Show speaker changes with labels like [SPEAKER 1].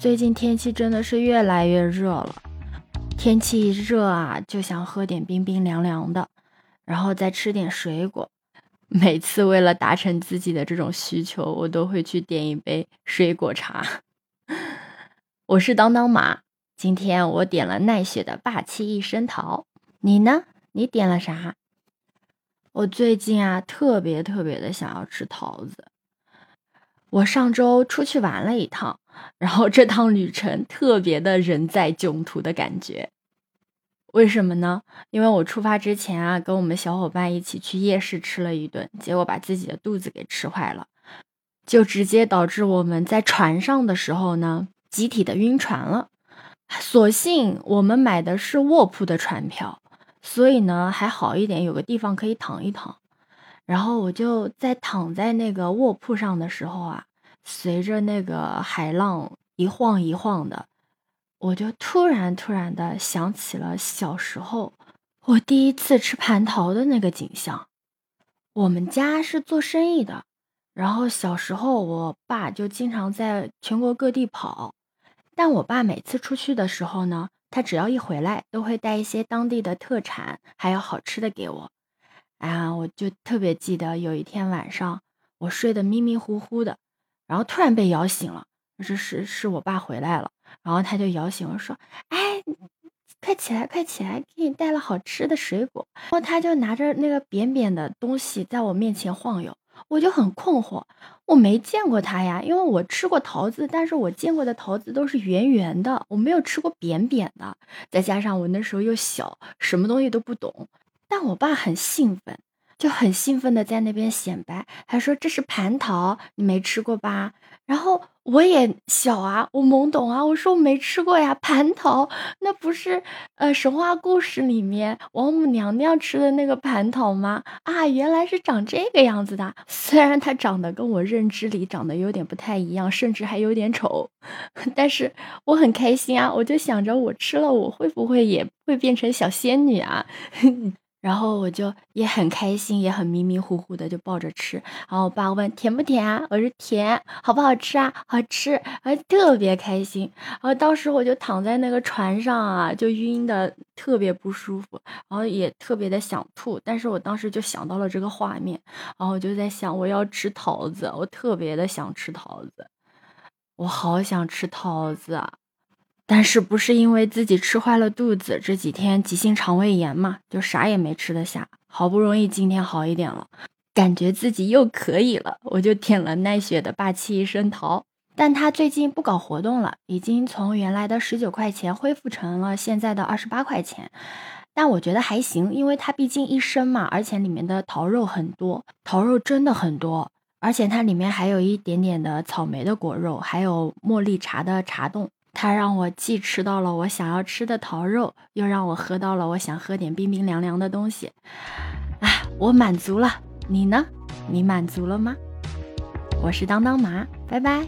[SPEAKER 1] 最近天气真的是越来越热了，天气一热啊，就想喝点冰冰凉凉的，然后再吃点水果。每次为了达成自己的这种需求，我都会去点一杯水果茶。我是当当马，今天我点了奈雪的霸气一生桃，你呢？你点了啥？我最近啊，特别特别的想要吃桃子。我上周出去玩了一趟。然后这趟旅程特别的人在囧途的感觉，为什么呢？因为我出发之前啊，跟我们小伙伴一起去夜市吃了一顿，结果把自己的肚子给吃坏了，就直接导致我们在船上的时候呢，集体的晕船了。所幸我们买的是卧铺的船票，所以呢还好一点，有个地方可以躺一躺。然后我就在躺在那个卧铺上的时候啊。随着那个海浪一晃一晃的，我就突然突然的想起了小时候我第一次吃蟠桃的那个景象。我们家是做生意的，然后小时候我爸就经常在全国各地跑，但我爸每次出去的时候呢，他只要一回来，都会带一些当地的特产还有好吃的给我。啊，我就特别记得有一天晚上，我睡得迷迷糊糊的。然后突然被摇醒了，是是是我爸回来了，然后他就摇醒我说：“哎，快起来，快起来，给你带了好吃的水果。”然后他就拿着那个扁扁的东西在我面前晃悠，我就很困惑，我没见过他呀，因为我吃过桃子，但是我见过的桃子都是圆圆的，我没有吃过扁扁的。再加上我那时候又小，什么东西都不懂，但我爸很兴奋。就很兴奋的在那边显摆，还说这是蟠桃，你没吃过吧？然后我也小啊，我懵懂啊，我说我没吃过呀，蟠桃那不是呃神话故事里面王母娘娘吃的那个蟠桃吗？啊，原来是长这个样子的。虽然它长得跟我认知里长得有点不太一样，甚至还有点丑，但是我很开心啊，我就想着我吃了我会不会也会变成小仙女啊？然后我就也很开心，也很迷迷糊糊的就抱着吃。然后我爸问甜不甜啊？我说甜，好不好吃啊？好吃，还特别开心。然后当时我就躺在那个船上啊，就晕的特别不舒服，然后也特别的想吐。但是我当时就想到了这个画面，然后我就在想，我要吃桃子，我特别的想吃桃子，我好想吃桃子啊！但是不是因为自己吃坏了肚子，这几天急性肠胃炎嘛，就啥也没吃得下。好不容易今天好一点了，感觉自己又可以了，我就点了奈雪的霸气一生桃。但它最近不搞活动了，已经从原来的十九块钱恢复成了现在的二十八块钱。但我觉得还行，因为它毕竟一升嘛，而且里面的桃肉很多，桃肉真的很多，而且它里面还有一点点的草莓的果肉，还有茉莉茶的茶冻。他让我既吃到了我想要吃的桃肉，又让我喝到了我想喝点冰冰凉凉的东西，啊，我满足了。你呢？你满足了吗？我是当当麻，拜拜。